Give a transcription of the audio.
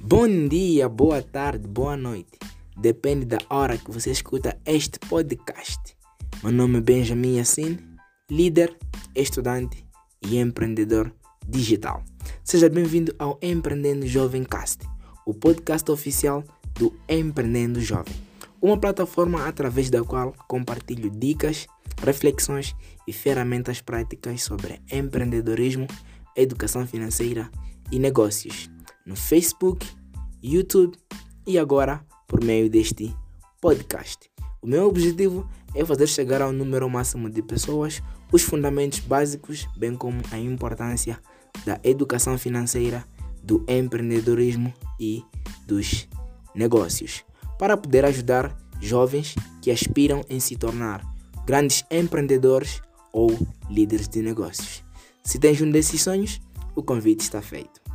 Bom dia, boa tarde, boa noite. Depende da hora que você escuta este podcast. Meu nome é Benjamin Yassin, líder, estudante e empreendedor digital. Seja bem-vindo ao Empreendendo Jovem Cast, o podcast oficial do Empreendendo Jovem, uma plataforma através da qual compartilho dicas, reflexões e ferramentas práticas sobre empreendedorismo, educação financeira e negócios no Facebook, YouTube e agora por meio deste podcast. O meu objetivo é fazer chegar ao número máximo de pessoas os fundamentos básicos, bem como a importância da educação financeira, do empreendedorismo e dos negócios, para poder ajudar jovens que aspiram em se tornar grandes empreendedores ou líderes de negócios. Se tens um desses sonhos, o convite está feito.